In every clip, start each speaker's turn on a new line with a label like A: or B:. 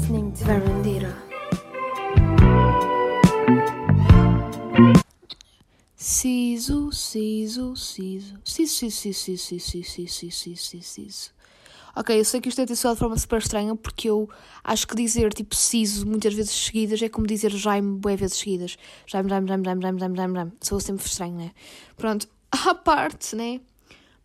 A: listening to Verandira.
B: Siso, siso, siso. Siso, siso, siso, siso, siso, siso, siso. Ok, eu sei que isto é dito de forma super estranha porque eu acho que dizer tipo siso muitas vezes seguidas é como dizer Jaime boé vezes seguidas. Jaime, Jaime, Jaime, Jaime, Jaime, Jaime, Jaime, Jaime. Sou sempre estranho, né? Pronto, à parte, né?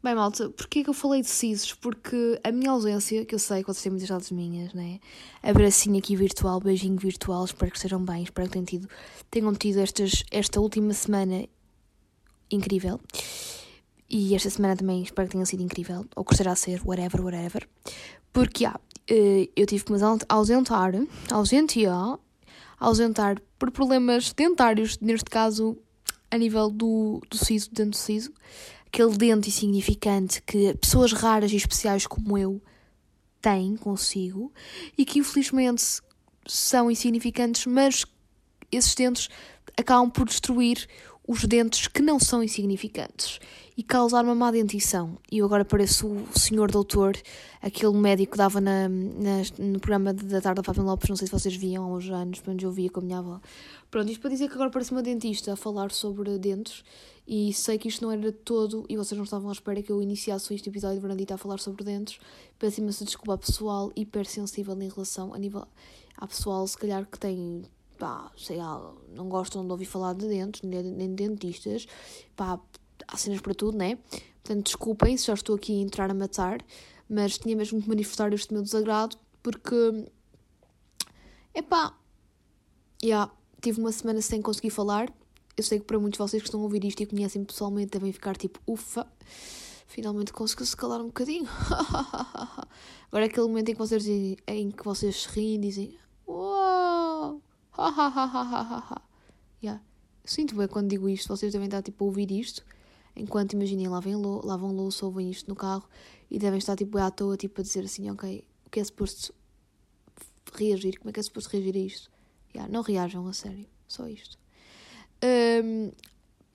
B: Bem, malta, porquê que eu falei de sisos? Porque a minha ausência, que eu sei que vocês têm muitas saudades minhas, né? Abracinho aqui virtual, beijinho virtual, espero que estejam bem, espero que tenham tido, tenham tido estas, esta última semana incrível. E esta semana também espero que tenha sido incrível, ou que a ser, whatever, whatever. Porque, ah, eu tive que me ausentar, ausentar, ausentar por problemas dentários, neste caso a nível do, do siso, dentro do siso aquele dente insignificante que pessoas raras e especiais como eu têm consigo e que infelizmente são insignificantes, mas esses dentes acabam por destruir os dentes que não são insignificantes e causar uma má dentição. E eu agora pareço o senhor doutor, aquele médico que dava na, na no programa da tarde da Fábio Lopes, não sei se vocês viam há uns anos, mas eu via com a minha avó. Pronto, isto para dizer que agora parece uma dentista a falar sobre dentes e sei que isto não era todo e vocês não estavam à espera que eu iniciasse este episódio de Verandita a falar sobre dentes. Peço imensa desculpa pessoal hipersensível em relação a nível. Há pessoal, se calhar, que tem pá, sei lá, não gostam de ouvir falar de dentes, nem de dentistas, pá, há cenas para tudo, né? Portanto, desculpem se já estou aqui a entrar a matar, mas tinha mesmo que manifestar este meu desagrado, porque, epá, já, yeah, tive uma semana sem conseguir falar, eu sei que para muitos de vocês que estão a ouvir isto e conhecem pessoalmente devem ficar tipo, ufa, finalmente consegui se calar um bocadinho. Agora é aquele momento em que vocês, dizem, em que vocês riem e dizem, uau, ha ha ha ha ha ha. Sinto bem quando digo isto, vocês devem estar tipo a ouvir isto, enquanto imaginem, lavem lou lavam louça, ouvem isto no carro e devem estar tipo à toa tipo a dizer assim, ok, o que é suposto reagir? Como é que é suposto reagir a isto? Yeah, não reajam a sério, só isto. Um,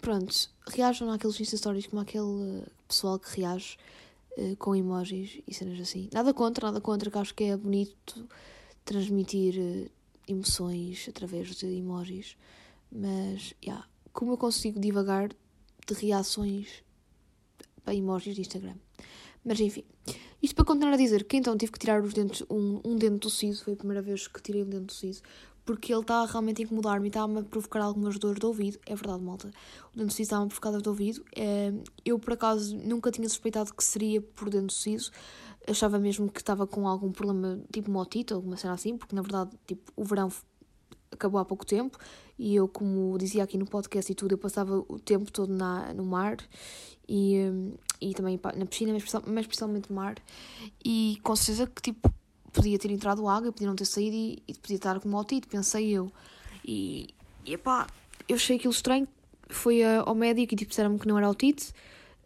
B: pronto, reajam naqueles Insta Stories como aquele pessoal que reage uh, com emojis e cenas assim. Nada contra, nada contra, que acho que é bonito transmitir uh, emoções através de emojis. Mas, yeah, como eu consigo divagar de reações para emojis de Instagram. Mas enfim, isto para continuar a dizer que então tive que tirar os dentes, um, um dente do siso, foi a primeira vez que tirei um dente do siso, porque ele está realmente a incomodar-me e está-me a provocar algumas dores de ouvido. É verdade, malta. O dente siso estava-me a provocar dores de ouvido. É, eu, por acaso, nunca tinha suspeitado que seria por dente siso. Achava mesmo que estava com algum problema, tipo motito, alguma cena assim, porque na verdade, tipo, o verão acabou há pouco tempo e eu, como dizia aqui no podcast e tudo, eu passava o tempo todo na, no mar e, e também na piscina, mas, especialmente no mar. E com certeza que, tipo, podia ter entrado água, podia não ter saído e, e podia estar com otite, pensei eu. E, e pá, eu achei aquilo estranho. Fui ao médico e tipo, disseram-me que não era otite.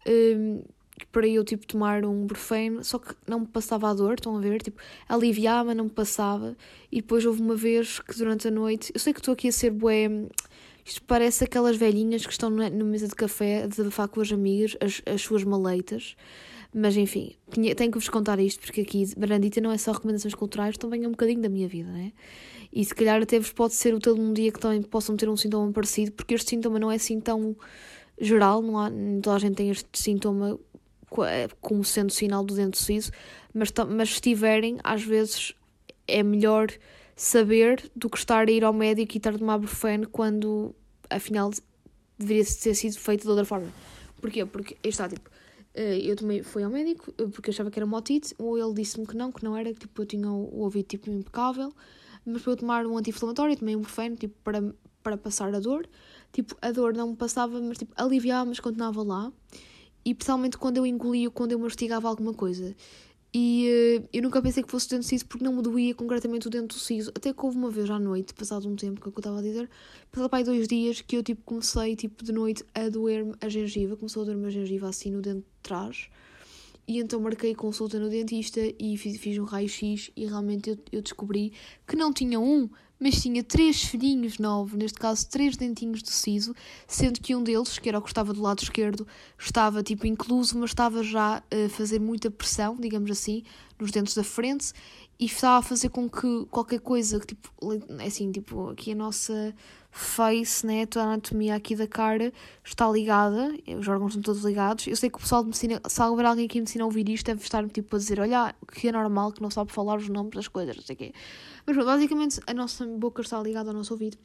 B: Um, para eu tipo tomar um brufeno, só que não me passava a dor, estão a ver? Tipo, aliviava, não me passava. E depois houve uma vez que durante a noite, eu sei que estou aqui a ser bué, isto parece aquelas velhinhas que estão na, mesa de café a desabafar com as amigas as, as suas maleitas. Mas enfim, tenho que vos contar isto porque aqui Brandita não é só recomendações culturais, também é um bocadinho da minha vida, né? E se calhar até vos pode ser útil num dia que também possam ter um sintoma parecido, porque este sintoma não é assim tão geral, não há, toda a gente tem este sintoma como sendo sinal do dente siso, mas, mas se tiverem, às vezes é melhor saber do que estar a ir ao médico e estar a tomar brufeno quando afinal deveria ter sido feito de outra forma. Porquê? Porque está tipo eh, eu também fui ao médico eh, porque achava que era uma otite, ou ele disse-me que não, que não era, tipo, eu tinha o ouvido tipo impecável, mas para eu tomar um anti-inflamatório, tomei um morfeno, tipo, para, para passar a dor, tipo, a dor não me passava, mas tipo, aliviava, mas continuava lá, e principalmente quando eu engolia, quando eu mastigava alguma coisa, e uh, eu nunca pensei que fosse dente siso porque não me doía concretamente o dente do siso. Até que houve uma vez à noite, passado um tempo, que é o que eu estava a dizer, passado para aí dois dias, que eu tipo comecei tipo de noite a doer-me a gengiva, começou a doer-me a gengiva assim no dente de trás. E então marquei consulta no dentista e fiz, fiz um raio-x e realmente eu, eu descobri que não tinha um, mas tinha três filhinhos novos, neste caso três dentinhos de siso, sendo que um deles, que era o que estava do lado esquerdo, estava tipo incluso, mas estava já a fazer muita pressão, digamos assim, nos dentes da frente e estava a fazer com que qualquer coisa, que tipo, assim, tipo, aqui a nossa face, né, toda a anatomia aqui da cara está ligada, os órgãos estão todos ligados. Eu sei que o pessoal de medicina, se houver alguém aqui de medicina a ouvir isto, deve estar tipo a dizer, olha, que é normal que não sabe falar os nomes das coisas, não sei o quê. Mas basicamente a nossa boca está ligada ao nosso ouvido.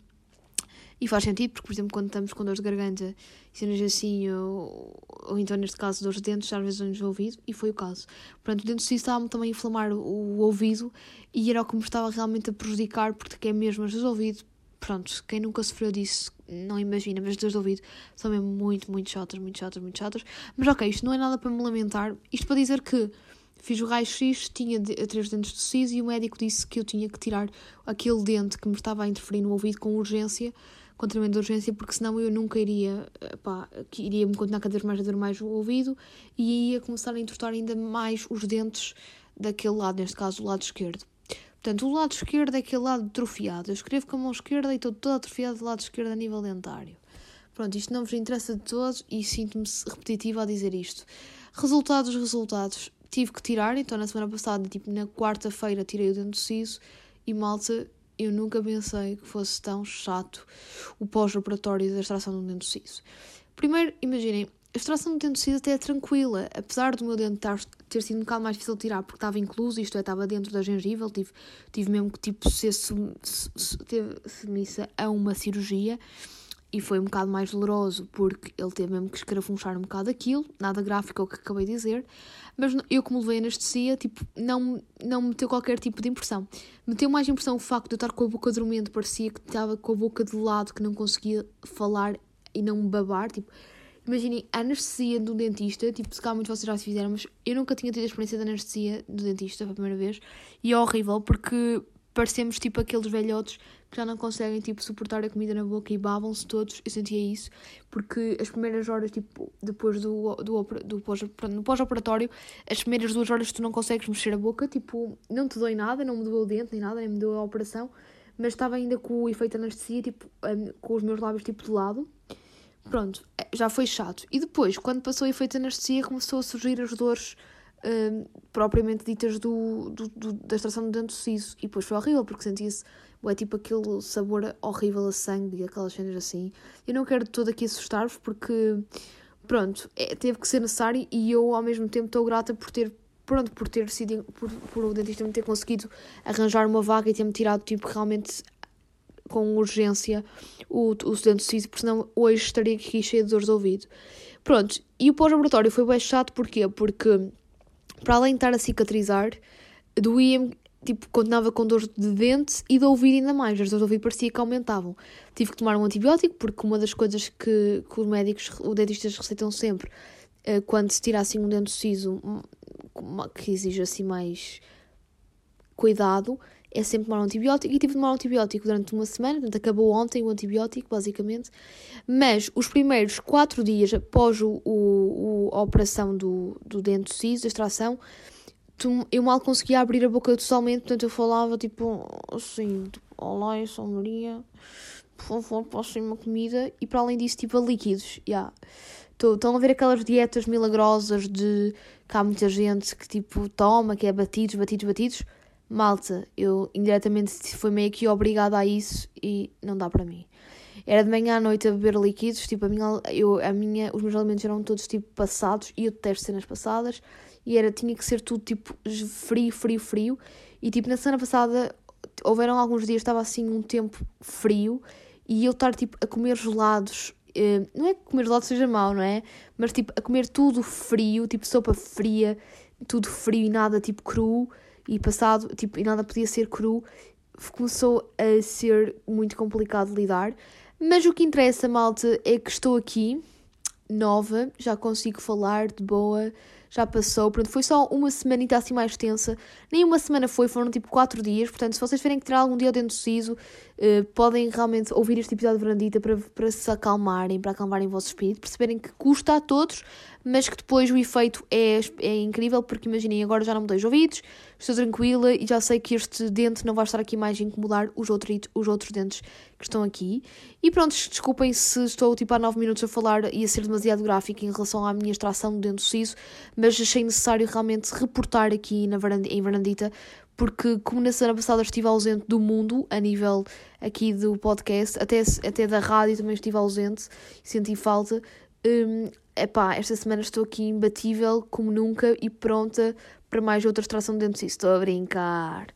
B: E faz sentido, porque, por exemplo, quando estamos com dor de garganta, cenas assim, ou, ou então, neste caso, dor de dentes, às vezes dor o ouvido, e foi o caso. Portanto, o dente estava-me também a inflamar o, o, ouvido, e era o que me estava realmente a prejudicar, porque é mesmo as do ouvido. Pronto, quem nunca sofreu disso não imagina, mas as dores de ouvido são mesmo muito, muito chatas, muito chatas, muito chatas. Mas ok, isto não é nada para me lamentar. Isto para dizer que fiz o raio-x, tinha três dentes de siso e o médico disse que eu tinha que tirar aquele dente que me estava a interferir no ouvido com urgência, com tremenda urgência, porque senão eu nunca iria, pá, iria-me continuar cada vez mais a doer mais o ouvido e ia começar a entortar ainda mais os dentes daquele lado, neste caso o lado esquerdo. Portanto, o lado esquerdo é aquele lado atrofiado. Eu escrevo com a mão esquerda e estou toda atrofiada do lado esquerdo a nível dentário. Pronto, isto não vos interessa de todos e sinto-me repetitiva a dizer isto. Resultados, resultados. Tive que tirar, então na semana passada, tipo na quarta-feira, tirei o dente siso e malta, eu nunca pensei que fosse tão chato o pós-operatório da extração do dente siso. Primeiro, imaginem, a extração do dente siso até é tranquila, apesar do meu dente ter sido um bocado mais difícil de tirar porque estava incluso, isto é, estava dentro da gengiva, tive, tive mesmo que tipo, ser submissa a uma cirurgia e foi um bocado mais doloroso porque ele teve mesmo que escarafunchar um bocado aquilo, nada gráfico é o que acabei de dizer, mas eu como levei anestesia, tipo, não, não me meteu qualquer tipo de impressão. Meteu mais impressão o facto de eu estar com a boca dormente, parecia que estava com a boca de lado, que não conseguia falar e não babar, tipo, imaginem, a anestesia do dentista, tipo, se calhar muitos vocês já se fizeram, mas eu nunca tinha tido a experiência de anestesia do dentista pela primeira vez, e é horrível porque parecemos tipo aqueles velhotes que já não conseguem tipo suportar a comida na boca e babam-se todos. Eu sentia isso porque as primeiras horas, tipo, depois do, do, do pós, no pós-operatório, as primeiras duas horas tu não consegues mexer a boca, tipo, não te dói nada, não me doeu o dente nem nada, nem me deu a operação, mas estava ainda com o efeito anestesia, tipo, com os meus lábios tipo de lado. Pronto, é, já foi chato. E depois, quando passou o efeito anestesia, começou a surgir as dores uh, propriamente ditas do, do, do, da extração do dente siso. E depois foi horrível, porque sentia-se é tipo aquele sabor horrível a sangue e aquelas cenas assim. Eu não quero todo aqui assustar-vos, porque, pronto, é, teve que ser necessário e eu ao mesmo tempo estou grata por ter. Pronto, por ter sido, por, por o dentista me ter conseguido arranjar uma vaga e ter-me tirado, tipo, realmente com urgência o, o dente siso, porque senão hoje estaria aqui cheio de dores de ouvido. Pronto, e o pós-laboratório foi bem chato, porquê? Porque para além de estar a cicatrizar, doía-me, tipo, continuava com dores de dente e de ouvido ainda mais. As dores de ouvido parecia que aumentavam. Tive que tomar um antibiótico, porque uma das coisas que, que os médicos, os dentistas receitam sempre, eh, quando se tira assim um dente siso, que exige assim mais cuidado, é sempre tomar um antibiótico e tive de tomar um antibiótico durante uma semana, portanto acabou ontem o antibiótico, basicamente. Mas os primeiros quatro dias após o, o, a operação do, do dente siso, a extração, eu mal conseguia abrir a boca totalmente, portanto eu falava tipo assim: tipo, Olá, eu sou Maria, por favor, posso uma comida? E para além disso, tipo a líquidos, yeah. Estão a ver aquelas dietas milagrosas de que há muita gente que tipo toma, que é batidos, batidos, batidos malta, eu indiretamente fui meio que obrigada a isso e não dá para mim. Era de manhã à noite a beber líquidos, tipo, a minha, eu, a minha, os meus alimentos eram todos tipo passados e eu detesto cenas passadas e era, tinha que ser tudo tipo frio, frio, frio. E tipo, na semana passada houveram alguns dias, estava assim um tempo frio e eu estar tipo a comer gelados. Eh, não é que comer gelados seja mau, não é? Mas tipo, a comer tudo frio, tipo sopa fria, tudo frio e nada tipo cru e passado, tipo, e nada podia ser cru, começou a ser muito complicado lidar. Mas o que interessa, malta, é que estou aqui, nova, já consigo falar de boa, já passou. Pronto, foi só uma semanita assim mais tensa. Nem uma semana foi, foram tipo quatro dias. Portanto, se vocês tiverem que tirar algum dia o dente siso, uh, podem realmente ouvir este episódio de Verandita para, para se acalmarem, para acalmarem o vosso espírito, perceberem que custa a todos, mas que depois o efeito é, é incrível, porque imaginem, agora já não me dei os ouvidos, estou tranquila e já sei que este dente não vai estar aqui mais a incomodar os outros, os outros dentes que estão aqui. E pronto, desculpem se estou tipo há 9 minutos a falar e a ser demasiado gráfico em relação à minha extração do dente siso, mas achei necessário realmente reportar aqui na varand em Varandita, porque como na semana passada estive ausente do mundo, a nível aqui do podcast, até, até da rádio também estive ausente senti falta. Um, epá, esta semana estou aqui imbatível como nunca e pronta para mais outra extração de dentes. Estou a brincar.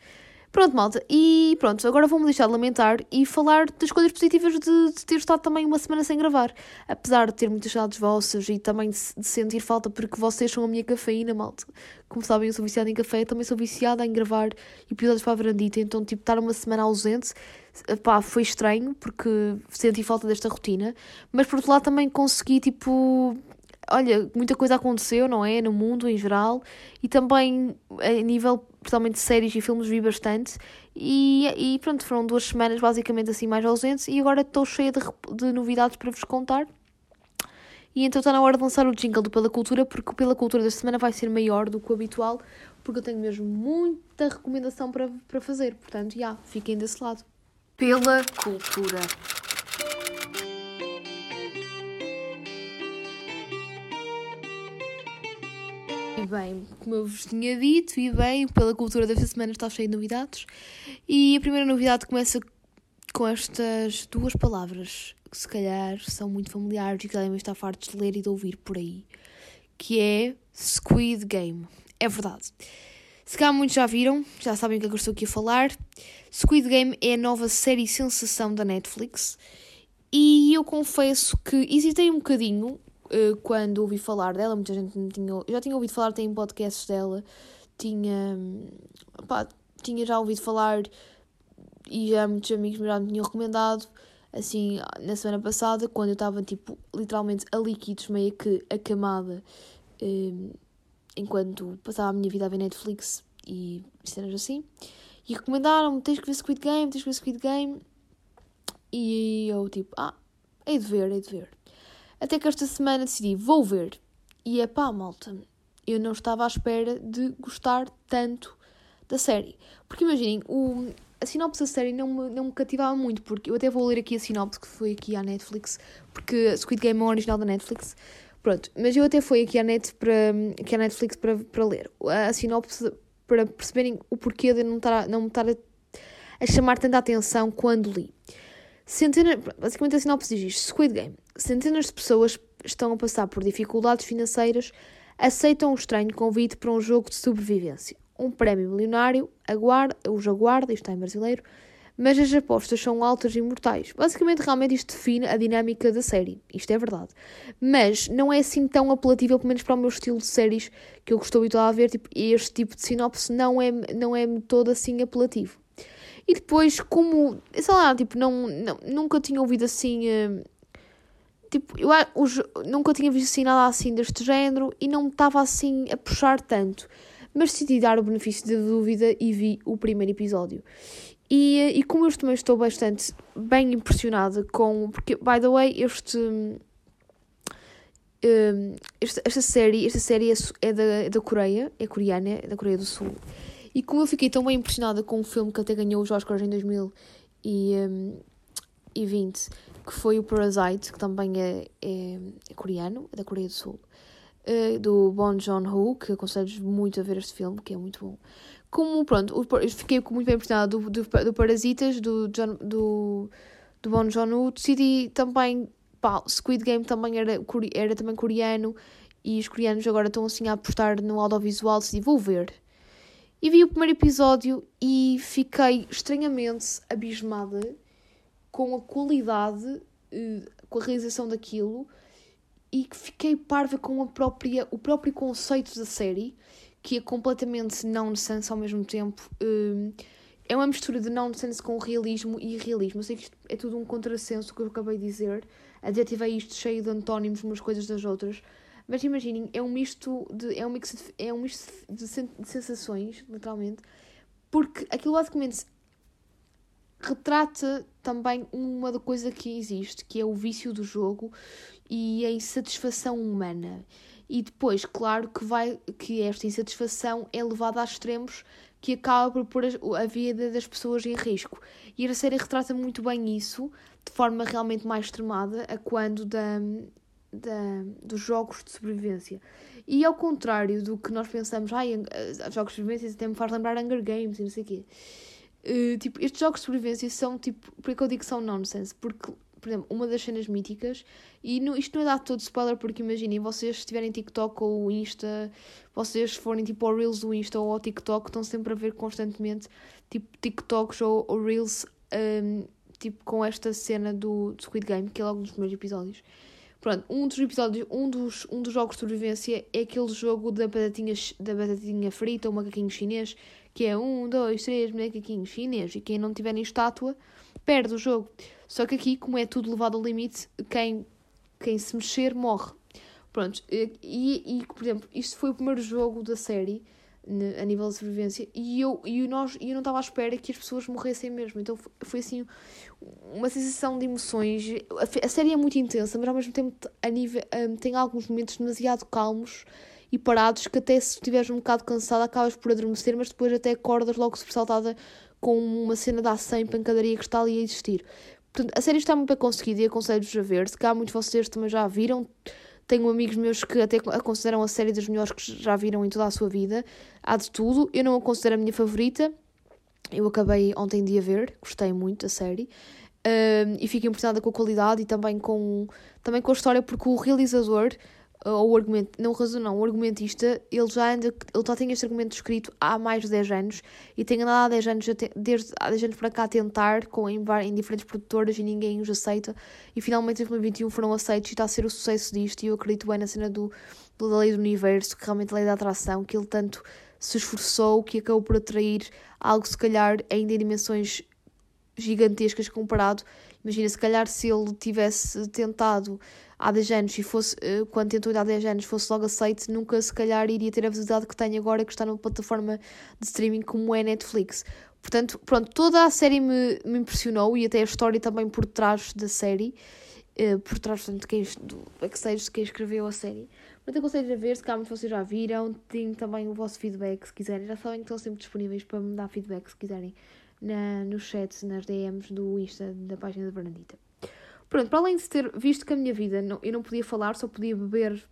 B: Pronto, malta, e pronto, agora vou-me deixar de lamentar e falar das coisas positivas de, de, ter estado também uma semana sem gravar. Apesar de ter muitas saudades vossas e também de, de, sentir falta porque vocês são a minha cafeína, malta. Como sabem, eu sou viciada em café, também sou viciada em gravar episódios para a Verandita, então, tipo, estar uma semana ausente, pá, foi estranho porque senti falta desta rotina, mas por outro lado também consegui, tipo, olha, muita coisa aconteceu, não é? No mundo em geral e também a nível, principalmente séries e filmes, vi bastante. E, e pronto, foram duas semanas basicamente assim mais ausentes e agora estou cheia de, de novidades para vos contar. E então está na hora de lançar o jingle do Pela Cultura, porque o Pela Cultura desta semana vai ser maior do que o habitual, porque eu tenho mesmo muita recomendação para, para fazer. Portanto, já, yeah, fiquem desse lado. Pela Cultura. E bem, como eu vos tinha dito, e bem, pela cultura desta semana está cheio de novidades. E a primeira novidade começa com estas duas palavras que se calhar são muito familiares e que devem estar fartos de ler e de ouvir por aí, que é Squid Game. É verdade. Se calhar muitos já viram, já sabem o que é que eu estou aqui a falar. Squid Game é a nova série sensação da Netflix e eu confesso que hesitei um bocadinho quando ouvi falar dela, muita gente me tinha. Já tinha ouvido falar, tem podcasts dela, tinha. Pá, tinha já ouvido falar e já muitos amigos já me tinham recomendado. Assim, na semana passada, quando eu estava, tipo, literalmente a líquidos, meio que acamada, um, eh, enquanto passava a minha vida a ver Netflix e cenas assim. E recomendaram-me: tens que ver Squid Game, tens que ver Squid Game. E eu, tipo, ah, hei de ver, hei de ver. Até que esta semana decidi, vou ver. E é pá, malta, eu não estava à espera de gostar tanto da série. Porque imaginem, o, a sinopse da série não me, não me cativava muito, porque eu até vou ler aqui a sinopse que foi aqui à Netflix, porque Squid Game é original da Netflix. Pronto, mas eu até fui aqui à, net aqui à Netflix para, ler a, a sinopse para perceberem o porquê de não, não me estar a, a chamar tanta atenção quando li. Centenas, basicamente a sinopse diz isto: Squid Game. Centenas de pessoas estão a passar por dificuldades financeiras, aceitam um estranho convite para um jogo de sobrevivência. Um prémio milionário aguarda, os aguarda, isto está em brasileiro, mas as apostas são altas e mortais. Basicamente, realmente isto define a dinâmica da série. Isto é verdade. Mas não é assim tão apelativo, pelo menos para o meu estilo de séries que eu estou habituado a ver. Tipo, este tipo de sinopse não é, não é todo assim apelativo. E depois, como, sei lá, tipo, não, não nunca tinha ouvido assim. Uh, tipo, eu os, nunca tinha visto assim nada assim deste género e não me estava assim a puxar tanto. Mas decidi dar o benefício da dúvida e vi o primeiro episódio. E, eh, e como eu também estou bastante bem impressionada com. Porque, by the way, este. Um, esta, esta série, esta série é, é, da, é da Coreia, é coreana, é da Coreia do Sul. E como eu fiquei tão bem impressionada com um filme que até ganhou os Oscars em 2020, que foi o Parasite, que também é, é, é coreano, é da Coreia do Sul, uh, do Bon Joon-ho, que aconselho muito a ver este filme, que é muito bom. Como, pronto, eu fiquei muito bem impressionada do, do, do Parasitas, do, do, do Bon Joon-ho, decidi também, pá, Squid Game também era, era também coreano, e os coreanos agora estão assim a apostar no audiovisual, decidi, vou ver. E vi o primeiro episódio e fiquei estranhamente abismada com a qualidade, uh, com a realização daquilo e que fiquei parva com a própria, o próprio conceito da série, que é completamente nonsense ao mesmo tempo. Uh, é uma mistura de nonsense com realismo e irrealismo. Eu sei que isto é tudo um contrassenso que eu acabei de dizer. Adjetivei isto cheio de antónimos umas coisas das outras. Mas imaginem, é um misto de, é um mix de, é um misto de, de sensações, literalmente, porque aquilo basicamente retrata também uma coisa que existe, que é o vício do jogo e a insatisfação humana. e depois, claro, que, vai, que esta insatisfação é levada a extremos que acaba por pôr a vida das pessoas em risco. E a série retrata muito bem isso, de forma realmente mais extremada, a quando da, da, dos jogos de sobrevivência. E ao contrário do que nós pensamos, ai, ah, jogos de sobrevivência até me faz lembrar Hunger Games e não sei o quê. Uh, tipo, estes jogos de sobrevivência são, tipo, por que eu digo que são nonsense? Porque por exemplo, uma das cenas míticas, e isto não é dar todo spoiler, porque imaginem, vocês se tiverem TikTok ou Insta, vocês forem tipo ao Reels do Insta ou ao TikTok, estão sempre a ver constantemente tipo TikToks ou, ou Reels um, tipo com esta cena do, do Squid Game, que é logo nos primeiros episódios. Pronto, um dos episódios, um dos, um dos jogos de sobrevivência é aquele jogo da batatinha, da batatinha frita, o macaquinho chinês, que é um, dois, três macaquinhos chinês, e quem não tiver em estátua perde o jogo. Só que aqui, como é tudo levado ao limite, quem, quem se mexer morre. Pronto, e, e, por exemplo, isto foi o primeiro jogo da série a nível de sobrevivência e eu, e nós, eu não estava à espera que as pessoas morressem mesmo. Então foi assim uma sensação de emoções. A, a série é muito intensa, mas ao mesmo tempo a nível, um, tem alguns momentos demasiado calmos e parados que até se estiveres um bocado cansado acabas por adormecer, mas depois até acordas logo sobressaltada com uma cena de ação e pancadaria que está ali a existir. Portanto, a série está muito bem conseguida e aconselho-vos a ver. Se cá muitos de vocês também já viram, tenho amigos meus que até a consideram a série das melhores que já viram em toda a sua vida. Há de tudo. Eu não a considero a minha favorita. Eu acabei ontem de a ver, gostei muito da série. Uh, e fico impressionada com a qualidade e também com, também com a história, porque o realizador ou o argumento, não razão não, o argumentista, ele já anda, ele já tem este argumento escrito há mais de 10 anos e tem andado há 10 anos, desde há 10 anos para cá a tentar com, em, em diferentes produtoras e ninguém os aceita e finalmente em 2021 foram aceitos e está a ser o sucesso disto e eu acredito bem na cena do, da lei do universo, que realmente a lei da atração, que ele tanto se esforçou que acabou por atrair algo se calhar ainda em dimensões gigantescas comparado. Imagina, se calhar se ele tivesse tentado há 10 anos e fosse, eh, quando tentou há 10 anos, fosse logo aceito, nunca se calhar iria ter a visibilidade que tem agora, que está numa plataforma de streaming como é Netflix. Portanto, pronto, toda a série me, me impressionou e até a história também por trás da série, uh, por trás portanto, quem, do backstage de quem escreveu a série. Portanto, aconselho a ver, se calhar vocês já viram, tem também o vosso feedback se quiserem. Já sabem que estão sempre disponíveis para me dar feedback se quiserem na, no chat, nas DMs do Insta da página da Bernadita. Pronto, para além de ter visto que a minha vida não, eu não podia falar, só podia beber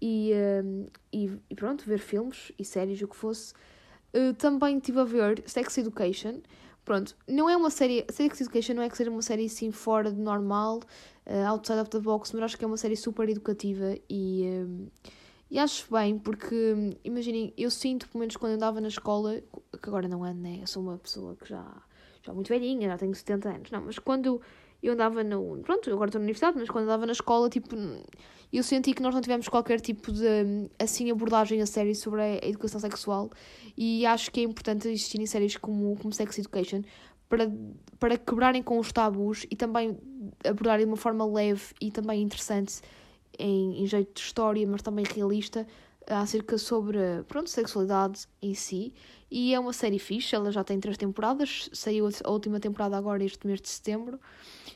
B: e, uh, e, e, pronto, ver filmes e séries, o que fosse, uh, também estive a ver Sex Education. Pronto, não é uma série. Sex Education não é que seja uma série assim fora de normal, uh, outside of the box, mas acho que é uma série super educativa e. E acho bem, porque, imaginem, eu sinto, pelo menos quando andava na escola, que agora não ando, né? Eu sou uma pessoa que já, já muito velhinha, já tenho 70 anos, não, mas quando eu andava no. Pronto, agora estou na universidade, mas quando andava na escola, tipo, eu senti que nós não tivemos qualquer tipo de, assim, abordagem a sério sobre a educação sexual e acho que é importante existirem séries como, como Sex Education para, para quebrarem com os tabus e também abordarem de uma forma leve e também interessante em, em jeito de história, mas também realista acerca sobre pronto, sexualidade em si. E é uma série fixe, ela já tem três temporadas, saiu a última temporada agora este mês de setembro.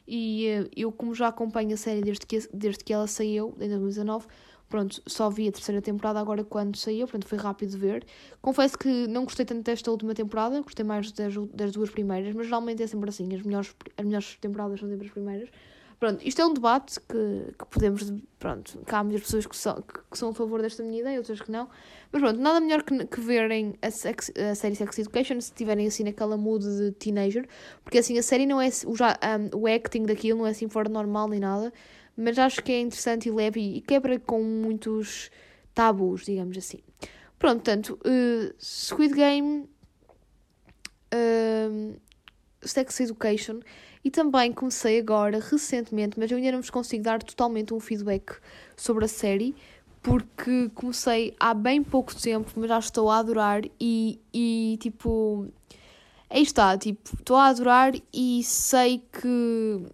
B: E uh, eu, como já acompanho a série desde que, desde que ela saiu, em 2019, pronto, só vi a terceira temporada agora quando saiu, portanto foi rápido de ver. Confesso que não gostei tanto desta última temporada, gostei mais das, das duas primeiras, mas geralmente é sempre assim, as melhores, as melhores temporadas são sempre as primeiras. Pronto, isto é um debate que, que podemos. Pronto, cá há muitas pessoas que são, que, que, são a favor desta minha ideia, outras que não. Mas pronto, nada melhor que, que verem a, sex, a série Sex Education se estiverem assim naquela mood de teenager, porque assim a série não é. O, já, um, o acting daquilo não é assim fora normal nem nada, mas acho que é interessante e leve e, quebra com muitos tabus, digamos assim. Pronto, portanto, uh, Squid Game. Uh, Sex Education e também comecei agora, recentemente, mas eu ainda não vos consigo dar totalmente um feedback sobre a série, porque comecei há bem pouco tempo, mas já estou a adorar e, e tipo. Aí está, tipo, estou a adorar e sei que,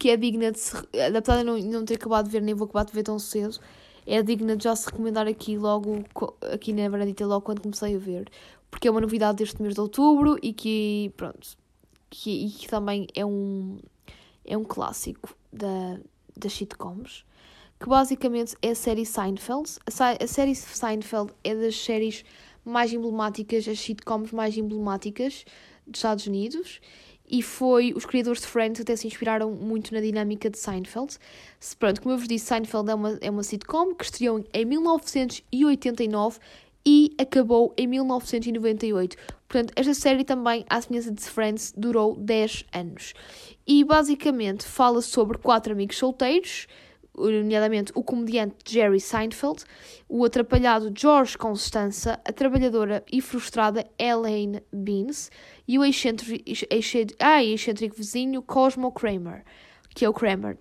B: que é digna de se. Apesar de não, não ter acabado de ver, nem vou acabar de ver tão cedo, é digna de já se recomendar aqui logo, aqui na Bernadita, logo quando comecei a ver. Porque é uma novidade deste mês de outubro e que, pronto, que, e que também é um, é um clássico da, das sitcoms, que basicamente é a série Seinfeld. A, a série Seinfeld é das séries mais emblemáticas, as sitcoms mais emblemáticas dos Estados Unidos e foi os criadores de Friends até se inspiraram muito na dinâmica de Seinfeld. Pronto, como eu vos disse, Seinfeld é uma, é uma sitcom que estreou em 1989 e acabou em 1998. Portanto, esta série também, à semelhança de Friends, durou 10 anos. E basicamente fala sobre quatro amigos solteiros nomeadamente o comediante Jerry Seinfeld, o atrapalhado George Constanza, a trabalhadora e frustrada Elaine Beans e o excêntrico, ah, vizinho Cosmo Kramer, que é o Kramer.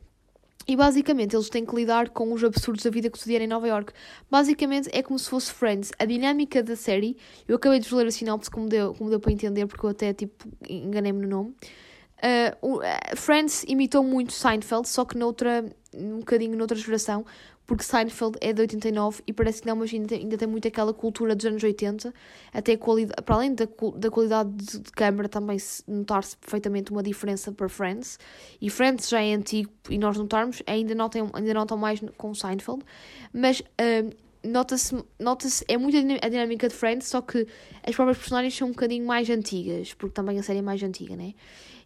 B: E basicamente eles têm que lidar com os absurdos da vida cotidiana em Nova York. Basicamente é como se fosse Friends. A dinâmica da série, eu acabei de ler a sinopse como deu, como deu para entender, porque eu até tipo enganei-me no nome. Uh, Friends imitou muito Seinfeld, só que noutra, um bocadinho noutra geração, porque Seinfeld é de 89 e parece que não, mas ainda tem, ainda tem muito aquela cultura dos anos 80, até qualidade, para além da, da qualidade de, de câmera, também notar-se perfeitamente uma diferença para Friends. E Friends já é antigo e nós notarmos, ainda notam, ainda notam mais com Seinfeld, mas. Uh, nota-se, nota-se, é muito a dinâmica de Friends, só que as próprias personagens são um bocadinho mais antigas, porque também a série é mais antiga, né?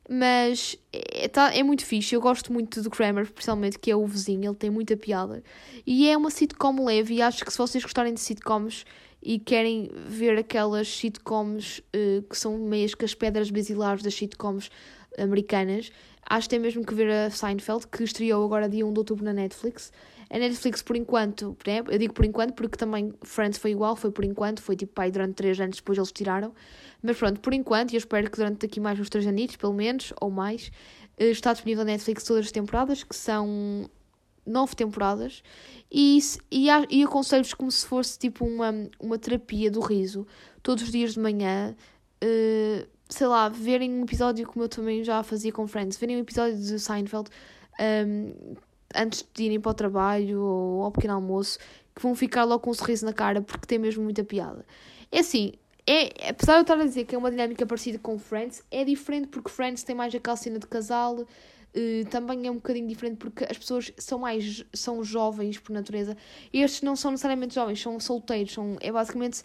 B: Mas é, tá, é muito fixe. Eu gosto muito do Kramer, especialmente, que é o vizinho. Ele tem muita piada. E é uma sitcom leve. E acho que se vocês gostarem de sitcoms e querem ver aquelas sitcoms uh, que são meias que as pedras basilares das sitcoms americanas, acho que tem mesmo que ver a Seinfeld, que estreou agora dia 1 de outubro na Netflix. A Netflix, por enquanto, né? eu digo por enquanto porque também Friends foi igual, foi por enquanto, foi tipo pai durante 3 anos, depois eles tiraram. Mas pronto, por enquanto, e eu espero que durante aqui mais uns 3 anos, pelo menos, ou mais, eh, está disponível na Netflix todas as temporadas, que são nove temporadas, e, e, e aconselho-vos como se fosse tipo uma, uma terapia do riso, todos os dias de manhã, uh, sei lá, verem um episódio como eu também já fazia com Friends, verem um episódio de Seinfeld um, ehm, antes de irem para o trabalho ou ao pequeno almoço, que vão ficar logo com um sorriso na cara porque tem mesmo muita piada. É assim, é, apesar de eu estar a dizer que é uma dinâmica parecida com Friends, é diferente porque Friends tem mais aquela cena de casal, uh, também é um bocadinho diferente porque as pessoas são mais são jovens por natureza. Estes não são necessariamente jovens, são solteiros, são, é basicamente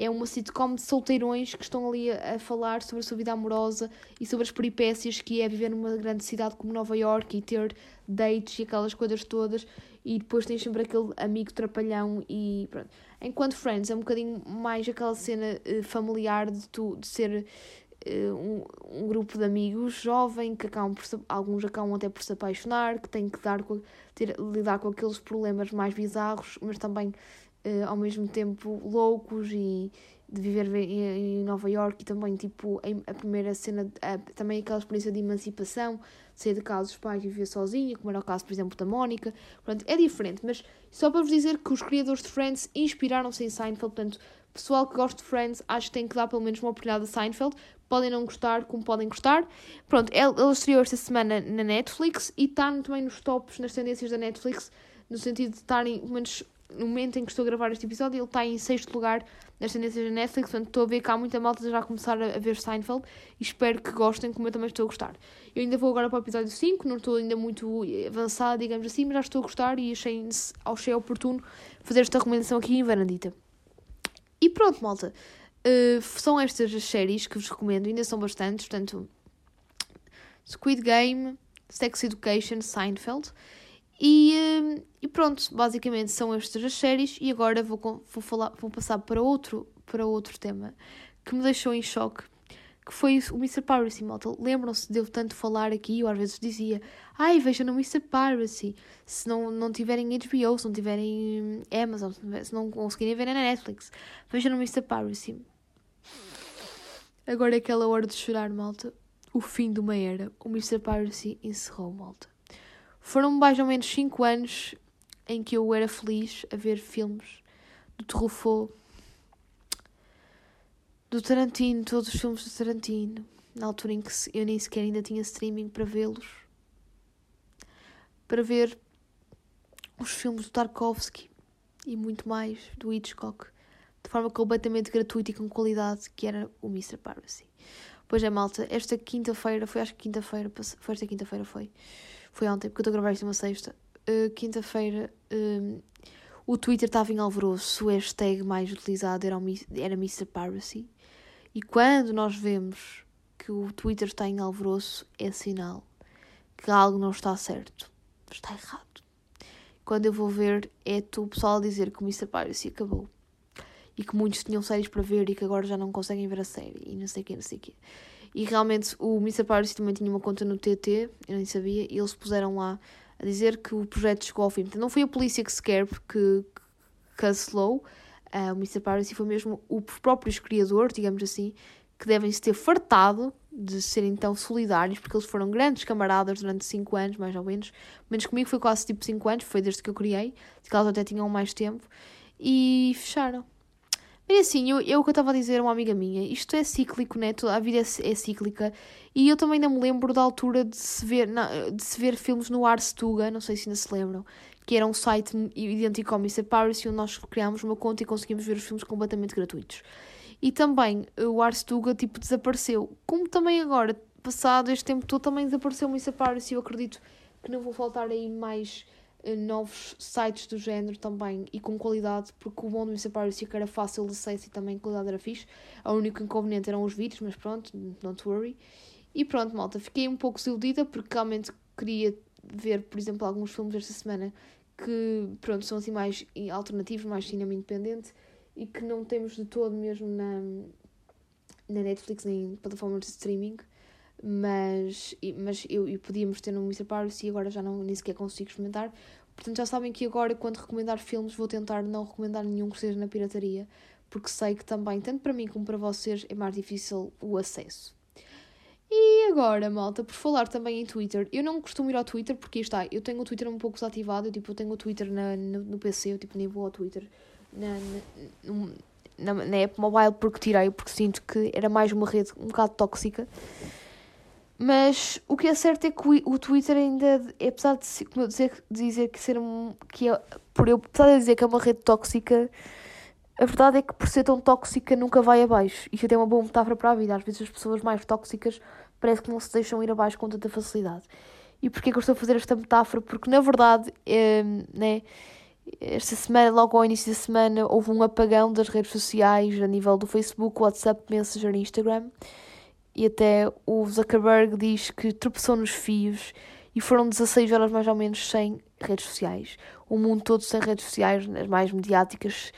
B: é uma sitcom de solteirões que estão ali a, falar sobre a sua vida amorosa e sobre as peripécias que é viver numa grande cidade como Nova York e ter dates e aquelas coisas todas e depois tens sempre aquele amigo trapalhão e pronto. Enquanto Friends é um bocadinho mais aquela cena uh, familiar de, tu, de ser uh, um, um grupo de amigos jovem que acabam por, alguns acabam até por se apaixonar, que têm que dar ter, lidar com aqueles problemas mais bizarros, mas também uh, ao mesmo tempo loucos e de viver em, Nova York e também tipo a primeira cena, a, também aquela experiência de emancipação sair de casa dos pais e viver sozinha, como era o caso, por exemplo, da Mónica. Pronto, é diferente, mas só para vos dizer que os criadores de Friends inspiraram-se em Seinfeld, portanto, pessoal que gosta de Friends, acho que tem que dar pelo menos uma oportunidade a Seinfeld. Podem não gostar, como podem gostar. Pronto, ele estreou esta semana na Netflix e está também nos tops, nas tendências da Netflix, no sentido de estarem, pelo menos no momento em que estou a gravar este episódio, ele está em sexto lugar nas tendências da Netflix, portanto estou a ver que há muita malta já a começar a, ver Seinfeld e espero que gostem, como eu também estou a gostar. Eu ainda vou agora para o episódio 5, não estou ainda muito avançada, digamos assim, mas já estou a gostar e achei, achei oportuno fazer esta recomendação aqui em Varandita. E pronto, malta. Uh, são estas as séries que vos recomendo, ainda são bastantes, portanto, Squid Game, Sex Education, Seinfeld. E, hum, e pronto, basicamente são estas as séries e agora vou, vou, falar, vou passar para outro, para outro tema que me deixou em choque, que foi o Mr. Piracy, malta. Lembram-se de eu tanto falar aqui, eu às vezes dizia, ai, vejam no Mr. Piracy, se não, não tiverem HBO, se não tiverem Amazon, se não conseguirem ver na Netflix, vejam no Mr. Piracy. Agora é aquela hora de chorar, malta. O fim de uma era. O Mr. Piracy encerrou, malta. Foram mais ou menos 5 anos em que eu era feliz a ver filmes do Truffaut, do Tarantino, todos os filmes do Tarantino, na altura em que eu nem sequer ainda tinha streaming para vê-los, para ver os filmes do Tarkovsky e muito mais do Hitchcock, de forma completamente gratuita e com qualidade, que era o Mr. Piracy. Pois é, malta, esta quinta-feira, foi acho que quinta-feira, foi esta quinta-feira foi foi ontem, porque eu estou a gravar isto uma sexta. uh, quinta-feira, uh, o Twitter estava em alvoroço, o hashtag mais utilizado era, o, era Mr. Piracy. E quando nós vemos que o Twitter está em alvoroço, é sinal que algo não está certo. Está errado. Quando eu vou ver, é tu, o pessoal a dizer que o Mr. Piracy acabou. E que muitos tinham séries para ver e que agora já não conseguem ver a série. E não sei o que, não sei o que. E realmente o Mr. Piracy também tinha uma conta no TT, eu nem sabia, e eles puseram lá a dizer que o projeto chegou ao fim. Não foi a polícia que se quer porque cancelou. Uh, o Mr. Piracy foi mesmo os próprios criadores, digamos assim, que devem se ter fartado de serem tão solidários, porque eles foram grandes camaradas durante 5 anos, mais ou menos. Menos comigo foi quase tipo 5 anos, foi desde que eu criei, que elas até tinham mais tempo, e fecharam. Mas assim, eu, eu que eu estava a dizer a uma amiga minha, isto é cíclico, né? A vida é, é, cíclica. E eu também não me lembro da altura de se ver, de se ver filmes no Arstuga, não sei se ainda se lembram, que era um site idêntico ao Mr. Piracy, onde nós criámos uma conta e conseguimos ver os filmes completamente gratuitos. E também o Arstuga, tipo, desapareceu. Como também agora, passado este tempo todo, também desapareceu o Mr. Piracy. Eu acredito que não vou faltar aí mais novos sites do género também e com qualidade, porque o bom do é que era fácil de acesso e também a qualidade era fixe. O único inconveniente eram os vídeos, mas pronto, don't worry. E pronto, malta, fiquei um pouco desiludida porque realmente queria ver, por exemplo, alguns filmes esta semana que, pronto, são assim mais alternativos, mais cinema independente e que não temos de todo mesmo na, na Netflix nem plataformas de streaming. Mas, mas eu, eu podíamos ter no Mr. Piracy e agora já não, nem sequer consigo experimentar. Portanto, já sabem que agora, quando recomendar filmes, vou tentar não recomendar nenhum que seja na pirataria, porque sei que também, tanto para mim como para vocês, é mais difícil o acesso. E agora, malta, por falar também em Twitter, eu não costumo ir ao Twitter porque está, eu tenho o Twitter um pouco desativado, eu, tipo, eu tenho o Twitter na, no, no PC, eu tipo, nem vou ao Twitter na, na, na, na app mobile porque tirei, porque sinto que era mais uma rede um bocado tóxica. Mas o que é certo é que o, Twitter ainda, apesar de como eu dizer, dizer que ser um, que é, por eu apesar de dizer que é uma rede tóxica, a verdade é que por ser tão tóxica nunca vai abaixo. Isto até é uma boa metáfora para a vida. Às vezes as pessoas mais tóxicas parece que não se deixam ir abaixo com tanta facilidade. E porquê que eu estou a fazer esta metáfora? Porque na verdade, é, né, esta semana, logo ao início da semana, houve um apagão das redes sociais a nível do Facebook, WhatsApp, Messenger e Instagram. E até o Zuckerberg diz que tropeçou nos fios e foram 16 horas mais ou menos sem redes sociais. O mundo todo sem redes sociais, as mais mediáticas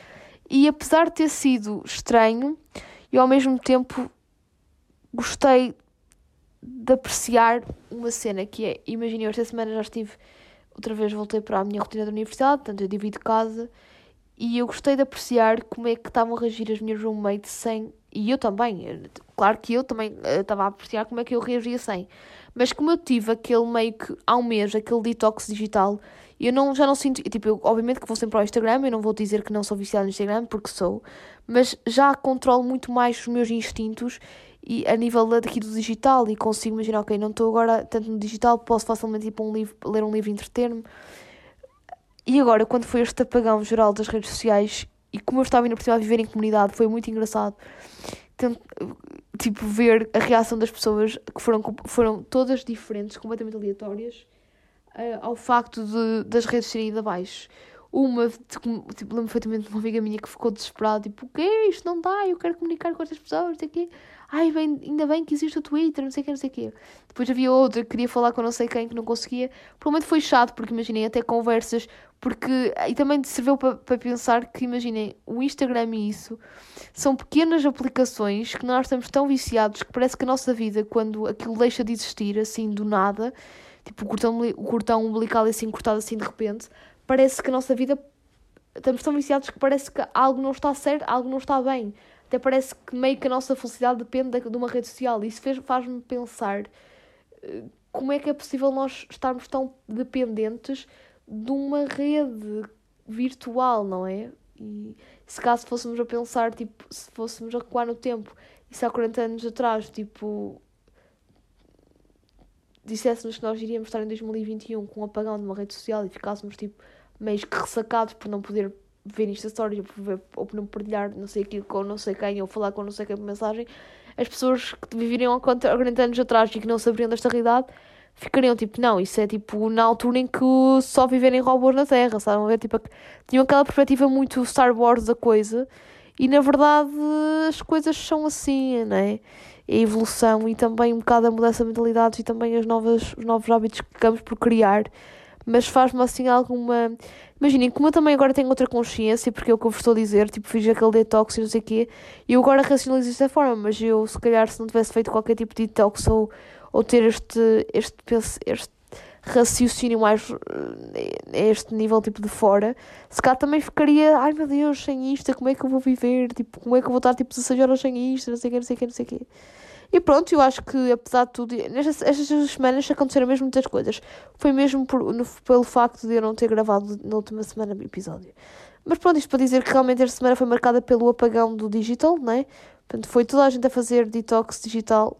B: e apesar de ter sido estranho, eu ao mesmo tempo gostei de apreciar uma cena que é, imaginem, esta semana já estive, outra vez voltei para a minha rotina da universidade, portanto eu divido casa, e eu gostei de apreciar como é que estavam a reagir as minhas roommates sem, e eu também, claro que eu também eh, estava a apreciar como é que eu reagia sem, mas como eu tive aquele meio que, há um mês, aquele detox digital, eu não, já não sinto. Tipo, eu, obviamente que vou sempre ao Instagram, eu não vou dizer que não sou viciada no Instagram, porque sou, mas já controlo muito mais os meus instintos e a nível daqui do digital e consigo imaginar, ok, não estou agora tanto no digital, posso facilmente ir para um livro, ler um livro e entreter-me. E agora, quando foi este apagão geral das redes sociais, e como eu estava ainda por cima a viver em comunidade, foi muito engraçado. tipo, ver a reação das pessoas que foram, foram todas diferentes, completamente aleatórias uh, ao facto de, das redes serem ido abaixo. Uma, tipo, lembro perfeitamente de uma amiga minha que ficou desesperada, tipo, o quê? Isto não dá, eu quero comunicar com estas pessoas, quê. Ai, bem, ainda bem que existe o Twitter, não sei o quê, não sei o quê. Depois havia outra que queria falar com não sei quem, que não conseguia. Provavelmente foi chato, porque imaginei até conversas, porque... E também serviu para, para pensar que, imaginem, o Instagram e isso são pequenas aplicações que nós estamos tão viciados que parece que a nossa vida, quando aquilo deixa de existir, assim, do nada tipo o cordão, o cordão umbilical assim cortado assim de repente, parece que a nossa vida estamos tão viciados que parece que algo não está certo, algo não está bem. Até parece que meio que a nossa felicidade depende de uma rede social. Isso faz-me pensar eh, como é que é possível nós estarmos tão dependentes de uma rede virtual, não é? E se caso fôssemos a pensar, tipo, se fôssemos a recuar no tempo, isso há 40 anos atrás, tipo, disséssemos que nós iríamos estar em 2021 com um apagão de uma rede social e ficássemos tipo meio que ressacados por não poder ver Insta Stories ou por, ver, ou por não partilhar não sei aquilo com não sei quem ou falar com não sei quem por mensagem, as pessoas que viveriam há 40 anos atrás e que não sabiam desta realidade ficariam tipo, não, isso é tipo na altura em que só viverem robôs na Terra, sabem? ver tipo, tinham aquela perspectiva muito Star Wars da coisa e na verdade as coisas são assim, né? A evolução e também um bocado a mudança de mentalidades e também as novas, os novos hábitos que ficamos por criar. Mas faz-me assim alguma. Imaginem, como eu também agora tenho outra consciência, porque é o que eu vos estou a dizer, tipo, fiz aquele detox e não sei o quê, e eu agora racionalizo desta forma, mas eu, se calhar, se não tivesse feito qualquer tipo de detox ou, ou ter este, este, este raciocínio mais a este nível tipo de fora, se calhar também ficaria, ai meu Deus, sem isto, como é que eu vou viver? Tipo, como é que eu vou estar tipo 16 horas sem isto, não sei o que, não sei o que, não sei o que. E pronto, eu acho que apesar de tudo, nestas estas semanas aconteceram mesmo muitas coisas. Foi mesmo por, no, pelo facto de eu não ter gravado na última semana o episódio. Mas pronto, isto para dizer que realmente esta semana foi marcada pelo apagão do digital, né? Portanto, foi toda a gente a fazer detox digital.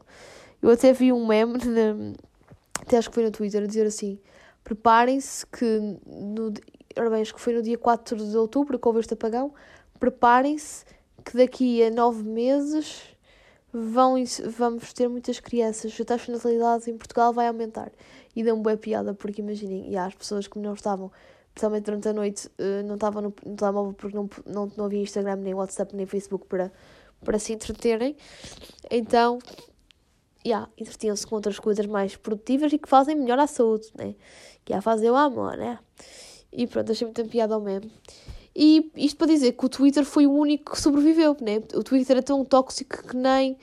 B: Eu até vi um meme até acho que foi no Twitter, a dizer assim: preparem-se que no, bem, acho que foi no dia 4 de outubro que houve este apagão. Preparem-se que daqui a nove meses vão, vamos ter muitas crianças. A taxa de natalidade em Portugal vai aumentar. E deu-me boa piada, porque imaginem, e há as pessoas que não estavam, principalmente durante a noite, eh, não estavam no, telemóvel porque não, não, não havia Instagram, nem WhatsApp, nem Facebook para, para se entreterem. Então yeah, entretinham-se com outras coisas mais produtivas e que fazem melhor à saúde, né? Que é a fazer o amor, né? E pronto, achei muito piada ao meme. E isto para dizer que o Twitter foi o único que sobreviveu, né? O Twitter é tão tóxico que nem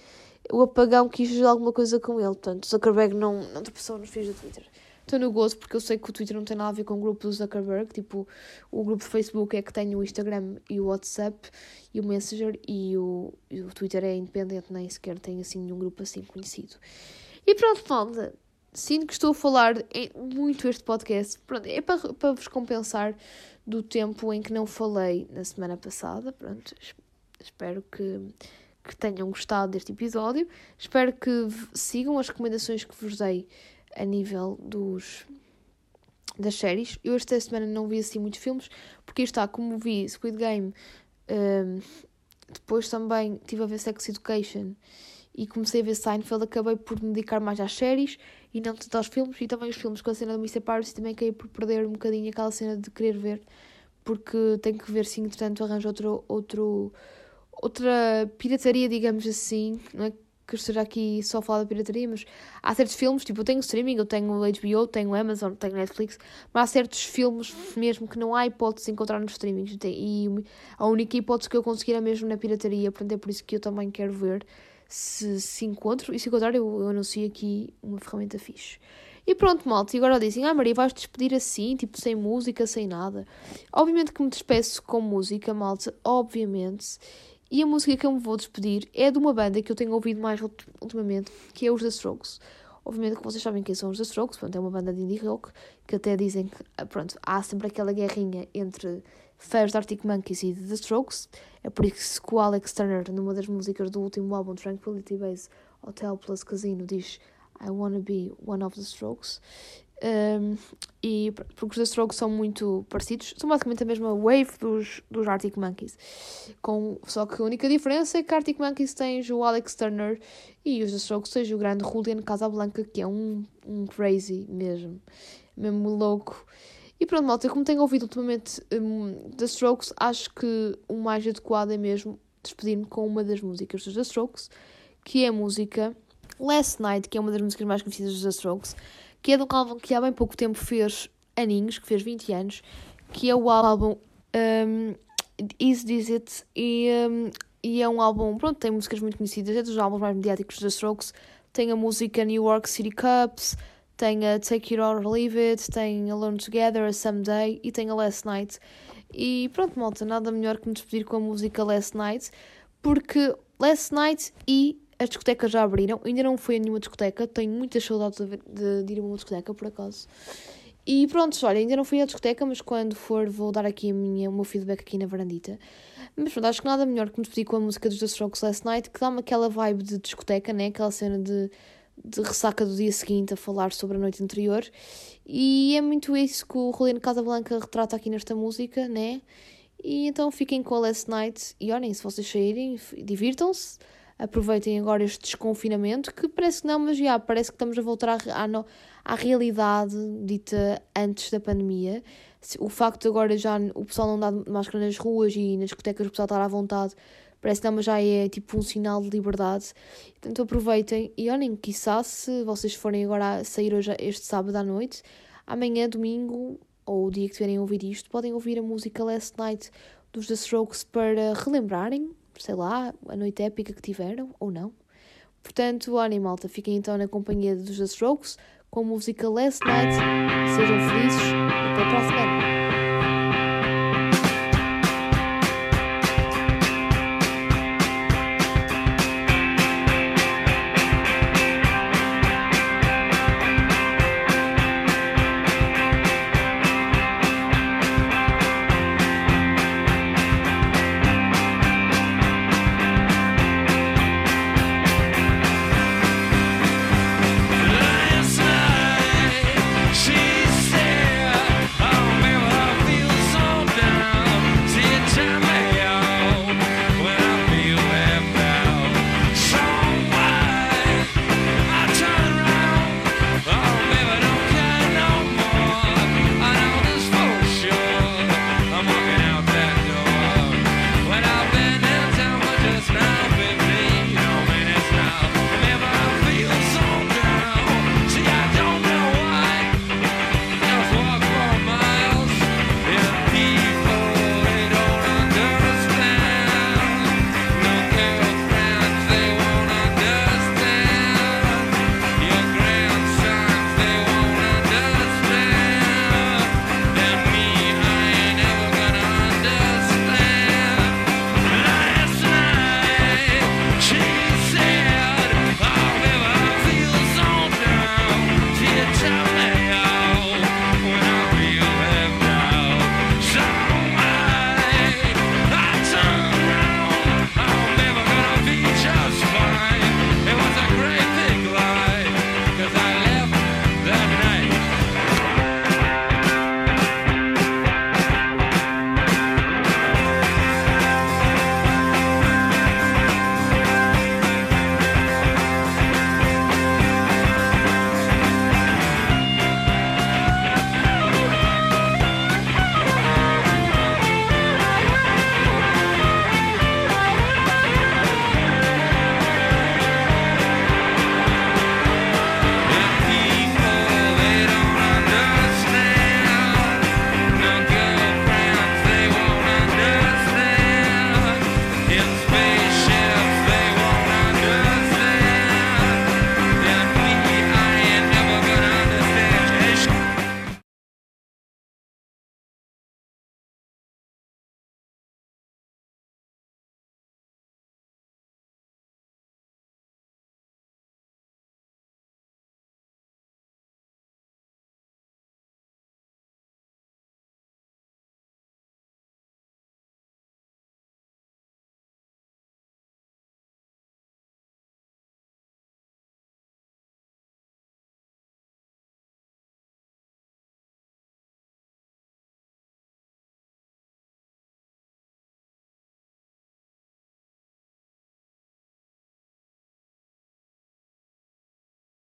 B: o apagão quis fazer alguma coisa com ele. Portanto, Zuckerberg não, não tropeçou nos fios do Twitter estou no gozo porque eu sei que o Twitter não tem nada a ver com o grupo do Zuckerberg. Tipo, o grupo do Facebook é que tem o Instagram e o WhatsApp e o Messenger e o, e o Twitter é independente, nem sequer tem assim nenhum grupo assim conhecido. E pronto, malta. Sinto que estou a falar muito este podcast. Pronto, é para, para vos compensar do tempo em que não falei na semana passada. Pronto, espero que, que tenham gostado deste episódio. Espero que sigam as recomendações que vos dei a nível dos das séries. Eu esta semana não vi assim muitos filmes, porque está, como vi Squid Game, um, depois também estive a ver Sex Education e comecei a ver Seinfeld, acabei por me dedicar mais às séries e não tanto aos filmes, e também os filmes com a cena do Mr. Paris também acabei por perder um bocadinho aquela cena de querer ver, porque tenho que ver se entretanto arranjo outro, outro, outra pirataria, digamos assim, não é? que esteja aqui só a falar da pirataria, mas há certos filmes, tipo, eu tenho streaming, eu tenho HBO, tenho Amazon, tenho Netflix, mas há certos filmes mesmo que não há hipótese de encontrar nos streamings. E a única hipótese que eu conseguir é mesmo na pirataria, portanto é por isso que eu também quero ver se, se encontro. E se encontrar, eu, eu anuncio aqui uma ferramenta fixe. E pronto, malta, e agora dizem, ah Maria, vais despedir assim, tipo, sem música, sem nada. Obviamente que me despeço com música, malta, obviamente. E a música que eu me vou despedir é de uma banda que eu tenho ouvido mais ultimamente, que é os The Strokes. Obviamente que vocês sabem quem são os The Strokes, pronto, é uma banda de indie rock, que até dizem que, ah, pronto, há sempre aquela guerrinha entre fãs de Arctic Monkeys e de The Strokes. É por isso que o Alex Turner, numa das músicas do último álbum Tranquility Base Hotel Plus Casino, diz I wanna be one of the Strokes. Um, e porque os The Strokes são muito parecidos, são basicamente a mesma wave dos, dos Arctic Monkeys. Com, só que a única diferença é que Arctic Monkeys tem o Alex Turner e os The Strokes têm o grande Julian Casablanca, que é um, um crazy mesmo, mesmo louco. E pronto, malta, como tenho ouvido ultimamente um, The Strokes, acho que o mais adequado é mesmo despedir-me com uma das músicas dos The Strokes, que é a música Last Night, que é uma das músicas mais conhecidas dos The Strokes que é um álbum que há bem pouco tempo fez aninhos, que fez 20 anos, que é o álbum um, Is This It? E, um, e é um álbum, pronto, tem músicas muito conhecidas, é dos álbuns mais mediáticos da Strokes. Tem a música New York City Cups, tem a Take It or Leave It, tem Alone Together, a Someday e tem a Last Night. E pronto, malta, nada melhor que me despedir com a música Last Night, porque Last Night e as discotecas já abriram, ainda não fui a nenhuma discoteca, tenho muitas saudades de, de, de ir a uma discoteca, por acaso. E pronto, olha, ainda não fui à discoteca, mas quando for vou dar aqui a minha, o meu feedback aqui na varandita. Mas pronto, acho que nada melhor que me despedir com a música dos The Strokes Last Night, que dá-me aquela vibe de discoteca, né? Aquela cena de, de ressaca do dia seguinte a falar sobre a noite anterior. E é muito isso que o Rolino Casablanca retrata aqui nesta música, né? E então fiquem com a Last Night e olhem, se vocês saírem, divirtam-se aproveitem agora este desconfinamento, que parece que não, mas já, parece que estamos a voltar à, à, à realidade dita antes da pandemia. O facto de agora já o pessoal não dá máscara nas ruas e nas discotecas o pessoal estar à vontade, parece que já é tipo um sinal de liberdade. Portanto, aproveitem e olhem, quiçá se vocês forem agora sair hoje, este sábado à noite, amanhã, domingo, ou o dia que tiverem a ouvir isto, podem ouvir a música Last Night dos The Strokes para relembrarem, sei lá, a noite épica que tiveram, ou não. Portanto, olhem malta, fiquem então na companhia dos The Strokes com a música Last Night. Sejam felizes e até para a semana.